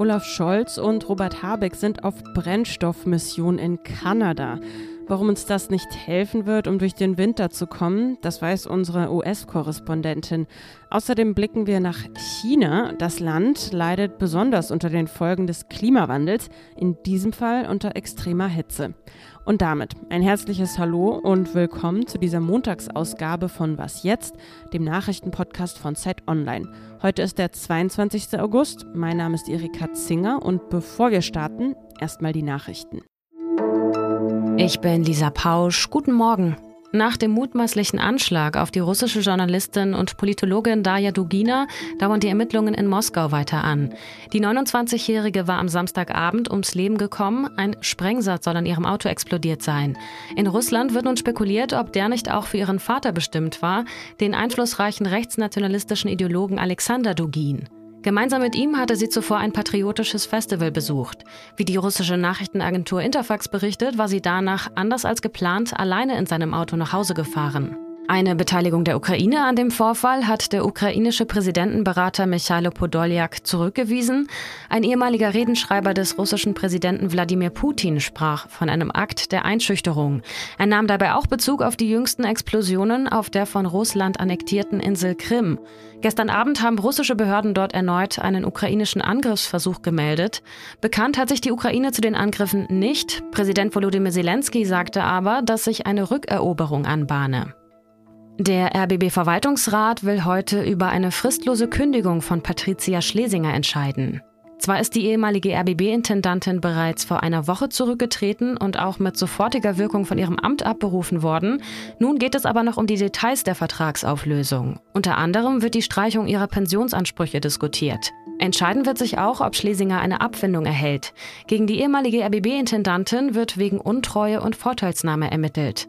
Olaf Scholz und Robert Habeck sind auf Brennstoffmission in Kanada. Warum uns das nicht helfen wird, um durch den Winter zu kommen, das weiß unsere US-Korrespondentin. Außerdem blicken wir nach China. Das Land leidet besonders unter den Folgen des Klimawandels, in diesem Fall unter extremer Hitze. Und damit ein herzliches Hallo und willkommen zu dieser Montagsausgabe von Was jetzt, dem Nachrichtenpodcast von Zeit Online. Heute ist der 22. August. Mein Name ist Erika Zinger und bevor wir starten, erstmal die Nachrichten. Ich bin Lisa Pausch. Guten Morgen. Nach dem mutmaßlichen Anschlag auf die russische Journalistin und Politologin Darja Dugina dauern die Ermittlungen in Moskau weiter an. Die 29-Jährige war am Samstagabend ums Leben gekommen. Ein Sprengsatz soll an ihrem Auto explodiert sein. In Russland wird nun spekuliert, ob der nicht auch für ihren Vater bestimmt war, den einflussreichen rechtsnationalistischen Ideologen Alexander Dugin. Gemeinsam mit ihm hatte sie zuvor ein patriotisches Festival besucht. Wie die russische Nachrichtenagentur Interfax berichtet, war sie danach, anders als geplant, alleine in seinem Auto nach Hause gefahren. Eine Beteiligung der Ukraine an dem Vorfall hat der ukrainische Präsidentenberater Michailo Podoljak zurückgewiesen. Ein ehemaliger Redenschreiber des russischen Präsidenten Wladimir Putin sprach von einem Akt der Einschüchterung. Er nahm dabei auch Bezug auf die jüngsten Explosionen auf der von Russland annektierten Insel Krim. Gestern Abend haben russische Behörden dort erneut einen ukrainischen Angriffsversuch gemeldet. Bekannt hat sich die Ukraine zu den Angriffen nicht. Präsident Volodymyr Zelensky sagte aber, dass sich eine Rückeroberung anbahne. Der RBB-Verwaltungsrat will heute über eine fristlose Kündigung von Patricia Schlesinger entscheiden. Zwar ist die ehemalige RBB-Intendantin bereits vor einer Woche zurückgetreten und auch mit sofortiger Wirkung von ihrem Amt abberufen worden, nun geht es aber noch um die Details der Vertragsauflösung. Unter anderem wird die Streichung ihrer Pensionsansprüche diskutiert. Entscheiden wird sich auch, ob Schlesinger eine Abfindung erhält. Gegen die ehemalige RBB-Intendantin wird wegen Untreue und Vorteilsnahme ermittelt.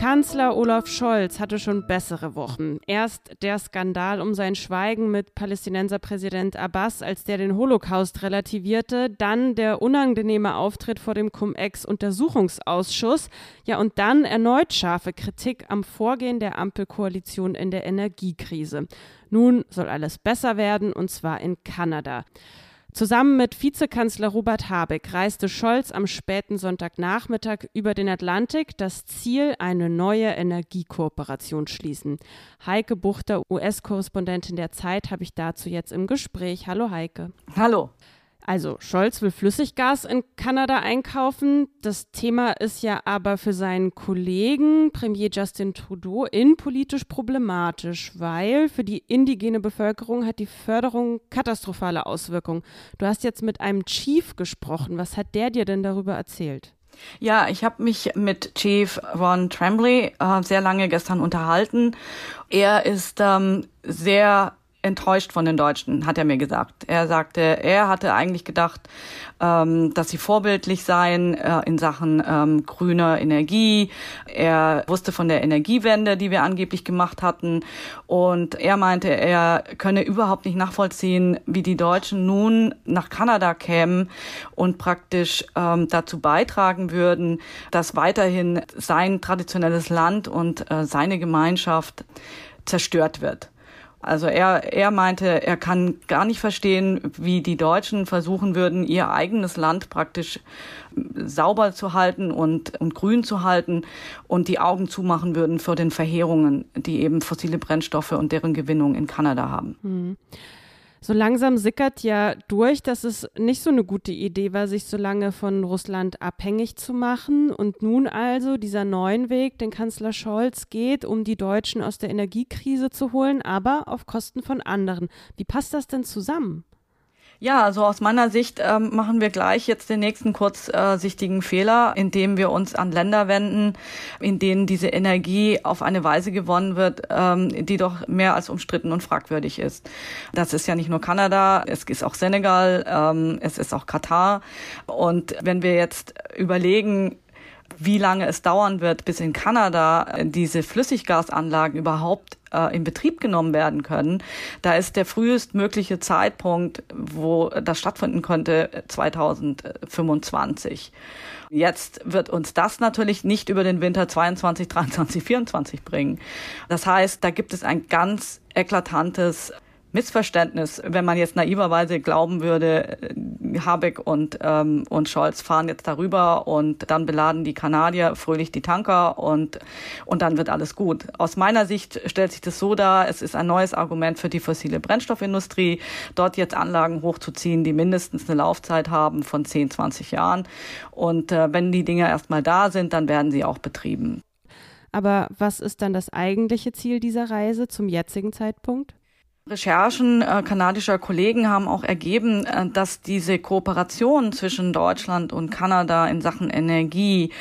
Kanzler Olaf Scholz hatte schon bessere Wochen. Erst der Skandal um sein Schweigen mit Palästinenserpräsident Abbas, als der den Holocaust relativierte, dann der unangenehme Auftritt vor dem Cum-Ex-Untersuchungsausschuss, ja und dann erneut scharfe Kritik am Vorgehen der Ampelkoalition in der Energiekrise. Nun soll alles besser werden, und zwar in Kanada. Zusammen mit Vizekanzler Robert Habeck reiste Scholz am späten Sonntagnachmittag über den Atlantik, das Ziel, eine neue Energiekooperation schließen. Heike Buchter, US-Korrespondentin der Zeit, habe ich dazu jetzt im Gespräch. Hallo Heike. Hallo. Also Scholz will Flüssiggas in Kanada einkaufen. Das Thema ist ja aber für seinen Kollegen Premier Justin Trudeau innenpolitisch problematisch, weil für die indigene Bevölkerung hat die Förderung katastrophale Auswirkungen. Du hast jetzt mit einem Chief gesprochen. Was hat der dir denn darüber erzählt? Ja, ich habe mich mit Chief Ron Tremblay äh, sehr lange gestern unterhalten. Er ist ähm, sehr enttäuscht von den Deutschen, hat er mir gesagt. Er sagte, er hatte eigentlich gedacht, ähm, dass sie vorbildlich seien äh, in Sachen ähm, grüner Energie. Er wusste von der Energiewende, die wir angeblich gemacht hatten. Und er meinte, er könne überhaupt nicht nachvollziehen, wie die Deutschen nun nach Kanada kämen und praktisch ähm, dazu beitragen würden, dass weiterhin sein traditionelles Land und äh, seine Gemeinschaft zerstört wird. Also er, er meinte, er kann gar nicht verstehen, wie die Deutschen versuchen würden, ihr eigenes Land praktisch sauber zu halten und, und grün zu halten und die Augen zumachen würden für den Verheerungen, die eben fossile Brennstoffe und deren Gewinnung in Kanada haben. Mhm so langsam sickert ja durch, dass es nicht so eine gute Idee war, sich so lange von Russland abhängig zu machen. Und nun also dieser neuen Weg, den Kanzler Scholz geht, um die Deutschen aus der Energiekrise zu holen, aber auf Kosten von anderen. Wie passt das denn zusammen? Ja, also aus meiner Sicht ähm, machen wir gleich jetzt den nächsten kurzsichtigen Fehler, indem wir uns an Länder wenden, in denen diese Energie auf eine Weise gewonnen wird, ähm, die doch mehr als umstritten und fragwürdig ist. Das ist ja nicht nur Kanada, es ist auch Senegal, ähm, es ist auch Katar. Und wenn wir jetzt überlegen, wie lange es dauern wird, bis in Kanada diese Flüssiggasanlagen überhaupt äh, in Betrieb genommen werden können. Da ist der frühestmögliche Zeitpunkt, wo das stattfinden könnte, 2025. Jetzt wird uns das natürlich nicht über den Winter 22, 23, 24 bringen. Das heißt, da gibt es ein ganz eklatantes Missverständnis, wenn man jetzt naiverweise glauben würde, Habeck und, ähm, und Scholz fahren jetzt darüber und dann beladen die Kanadier fröhlich die Tanker und, und dann wird alles gut. Aus meiner Sicht stellt sich das so dar, es ist ein neues Argument für die fossile Brennstoffindustrie, dort jetzt Anlagen hochzuziehen, die mindestens eine Laufzeit haben von 10, 20 Jahren. Und äh, wenn die Dinge erstmal da sind, dann werden sie auch betrieben. Aber was ist dann das eigentliche Ziel dieser Reise zum jetzigen Zeitpunkt? Recherchen äh, kanadischer Kollegen haben auch ergeben, äh, dass diese Kooperation zwischen Deutschland und Kanada in Sachen Energie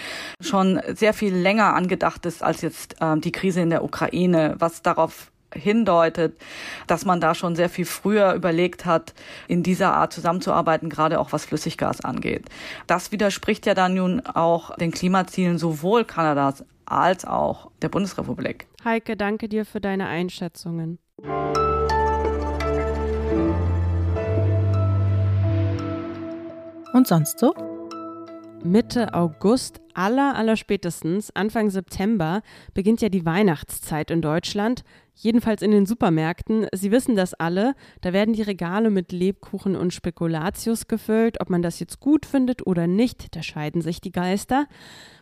schon sehr viel länger angedacht ist als jetzt äh, die Krise in der Ukraine, was darauf hindeutet, dass man da schon sehr viel früher überlegt hat, in dieser Art zusammenzuarbeiten, gerade auch was Flüssiggas angeht. Das widerspricht ja dann nun auch den Klimazielen sowohl Kanadas als auch der Bundesrepublik. Heike, danke dir für deine Einschätzungen. Und sonst so? Mitte August, aller, aller spätestens Anfang September beginnt ja die Weihnachtszeit in Deutschland, jedenfalls in den Supermärkten. Sie wissen das alle, da werden die Regale mit Lebkuchen und Spekulatius gefüllt. Ob man das jetzt gut findet oder nicht, da scheiden sich die Geister.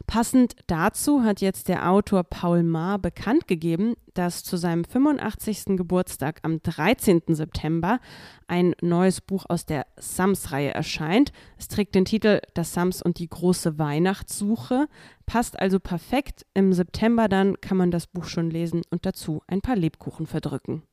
Passend dazu hat jetzt der Autor Paul Maar bekannt gegeben, dass zu seinem 85. Geburtstag am 13. September ein neues Buch aus der Sams-Reihe erscheint. Es trägt den Titel Das Sams und die große Weihnachtssuche, passt also perfekt. Im September dann kann man das Buch schon lesen und dazu ein paar Lebkuchen verdrücken.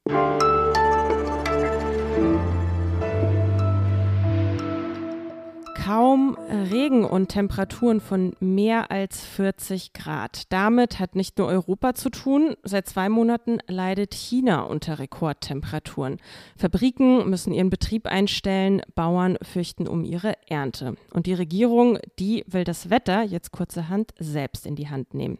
Kaum Regen und Temperaturen von mehr als 40 Grad. Damit hat nicht nur Europa zu tun. Seit zwei Monaten leidet China unter Rekordtemperaturen. Fabriken müssen ihren Betrieb einstellen, Bauern fürchten um ihre Ernte. Und die Regierung, die will das Wetter jetzt kurzerhand selbst in die Hand nehmen.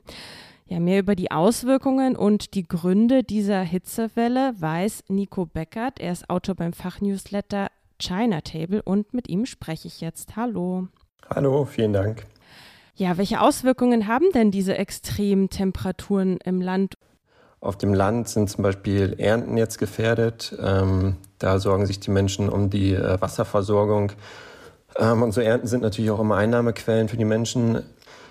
Ja, mehr über die Auswirkungen und die Gründe dieser Hitzewelle weiß Nico Beckert. Er ist Autor beim Fachnewsletter China Table und mit ihm spreche ich jetzt. Hallo. Hallo, vielen Dank. Ja, welche Auswirkungen haben denn diese extremen Temperaturen im Land? Auf dem Land sind zum Beispiel Ernten jetzt gefährdet. Ähm, da sorgen sich die Menschen um die äh, Wasserversorgung. Ähm, und so Ernten sind natürlich auch immer Einnahmequellen für die Menschen.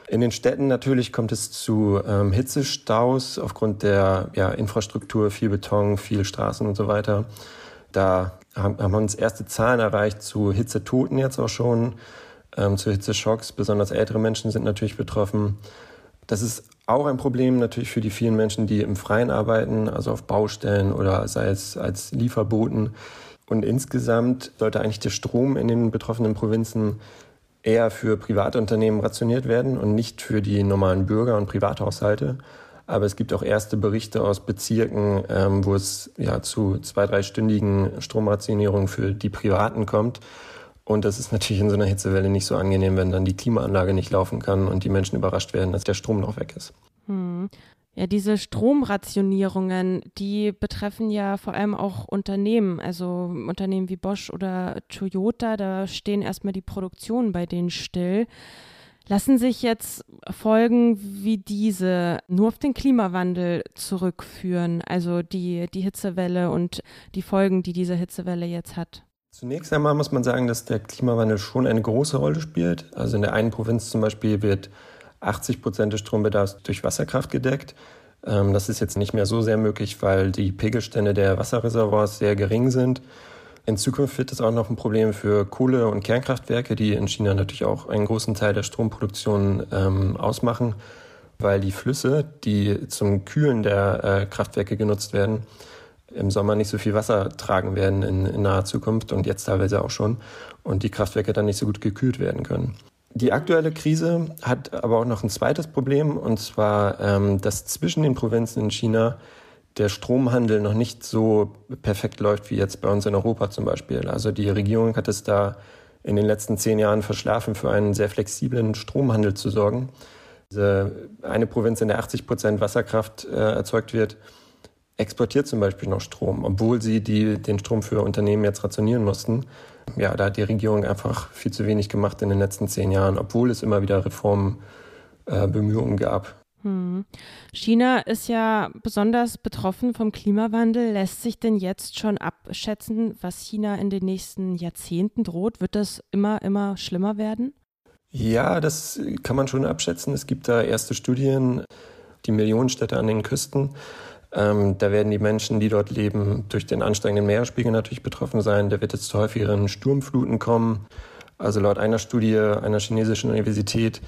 In den Städten natürlich kommt es zu ähm, Hitzestaus aufgrund der ja, Infrastruktur, viel Beton, viel Straßen und so weiter. Da haben, haben uns erste Zahlen erreicht zu Hitzetoten jetzt auch schon, ähm, zu Hitzeschocks. Besonders ältere Menschen sind natürlich betroffen. Das ist auch ein Problem natürlich für die vielen Menschen, die im Freien arbeiten, also auf Baustellen oder sei es als Lieferboten. Und insgesamt sollte eigentlich der Strom in den betroffenen Provinzen eher für Privatunternehmen rationiert werden und nicht für die normalen Bürger und Privathaushalte. Aber es gibt auch erste Berichte aus Bezirken, ähm, wo es ja zu zwei, dreistündigen Stromrationierungen für die Privaten kommt. Und das ist natürlich in so einer Hitzewelle nicht so angenehm, wenn dann die Klimaanlage nicht laufen kann und die Menschen überrascht werden, dass der Strom noch weg ist. Hm. Ja, diese Stromrationierungen, die betreffen ja vor allem auch Unternehmen, also Unternehmen wie Bosch oder Toyota, da stehen erstmal die Produktionen bei denen still. Lassen sich jetzt Folgen wie diese nur auf den Klimawandel zurückführen, also die, die Hitzewelle und die Folgen, die diese Hitzewelle jetzt hat? Zunächst einmal muss man sagen, dass der Klimawandel schon eine große Rolle spielt. Also in der einen Provinz zum Beispiel wird 80 Prozent des Strombedarfs durch Wasserkraft gedeckt. Ähm, das ist jetzt nicht mehr so sehr möglich, weil die Pegelstände der Wasserreservoirs sehr gering sind. In Zukunft wird es auch noch ein Problem für Kohle- und Kernkraftwerke, die in China natürlich auch einen großen Teil der Stromproduktion ähm, ausmachen, weil die Flüsse, die zum Kühlen der äh, Kraftwerke genutzt werden, im Sommer nicht so viel Wasser tragen werden in, in naher Zukunft und jetzt teilweise auch schon und die Kraftwerke dann nicht so gut gekühlt werden können. Die aktuelle Krise hat aber auch noch ein zweites Problem, und zwar, ähm, dass zwischen den Provinzen in China der Stromhandel noch nicht so perfekt läuft wie jetzt bei uns in Europa zum Beispiel. Also die Regierung hat es da in den letzten zehn Jahren verschlafen, für einen sehr flexiblen Stromhandel zu sorgen. Diese eine Provinz, in der 80 Prozent Wasserkraft äh, erzeugt wird, exportiert zum Beispiel noch Strom, obwohl sie die, den Strom für Unternehmen jetzt rationieren mussten. Ja, da hat die Regierung einfach viel zu wenig gemacht in den letzten zehn Jahren, obwohl es immer wieder Reformbemühungen äh, gab. Hm. China ist ja besonders betroffen vom Klimawandel. Lässt sich denn jetzt schon abschätzen, was China in den nächsten Jahrzehnten droht? Wird das immer, immer schlimmer werden? Ja, das kann man schon abschätzen. Es gibt da erste Studien, die Millionenstädte an den Küsten. Ähm, da werden die Menschen, die dort leben, durch den ansteigenden Meeresspiegel natürlich betroffen sein. Da wird es zu häufigeren Sturmfluten kommen. Also laut einer Studie einer chinesischen Universität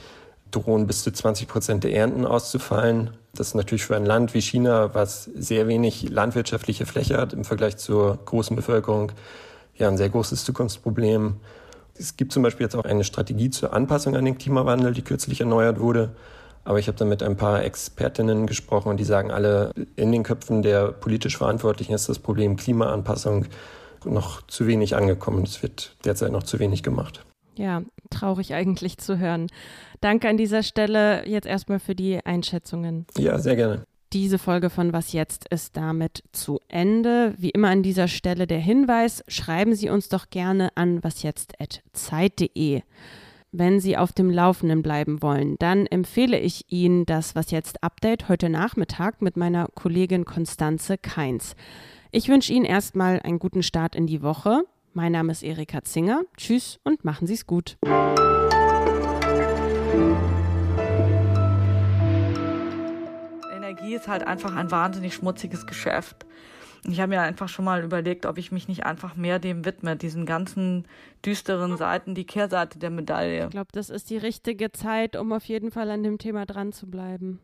drohen bis zu 20 Prozent der Ernten auszufallen. Das ist natürlich für ein Land wie China, was sehr wenig landwirtschaftliche Fläche hat im Vergleich zur großen Bevölkerung, ja ein sehr großes Zukunftsproblem. Es gibt zum Beispiel jetzt auch eine Strategie zur Anpassung an den Klimawandel, die kürzlich erneuert wurde. Aber ich habe da mit ein paar Expertinnen gesprochen und die sagen alle, in den Köpfen der politisch Verantwortlichen ist das Problem Klimaanpassung noch zu wenig angekommen. Es wird derzeit noch zu wenig gemacht. Ja, traurig eigentlich zu hören. Danke an dieser Stelle jetzt erstmal für die Einschätzungen. Ja, sehr gerne. Diese Folge von Was jetzt ist damit zu Ende. Wie immer an dieser Stelle der Hinweis, schreiben Sie uns doch gerne an wasjetzt.zeit.de. Wenn Sie auf dem Laufenden bleiben wollen, dann empfehle ich Ihnen das Was jetzt Update heute Nachmittag mit meiner Kollegin Konstanze Keins. Ich wünsche Ihnen erstmal einen guten Start in die Woche. Mein Name ist Erika Zinger. Tschüss und machen Sie es gut. Energie ist halt einfach ein wahnsinnig schmutziges Geschäft. Ich habe mir einfach schon mal überlegt, ob ich mich nicht einfach mehr dem widme, diesen ganzen düsteren Seiten, die Kehrseite der Medaille. Ich glaube, das ist die richtige Zeit, um auf jeden Fall an dem Thema dran zu bleiben.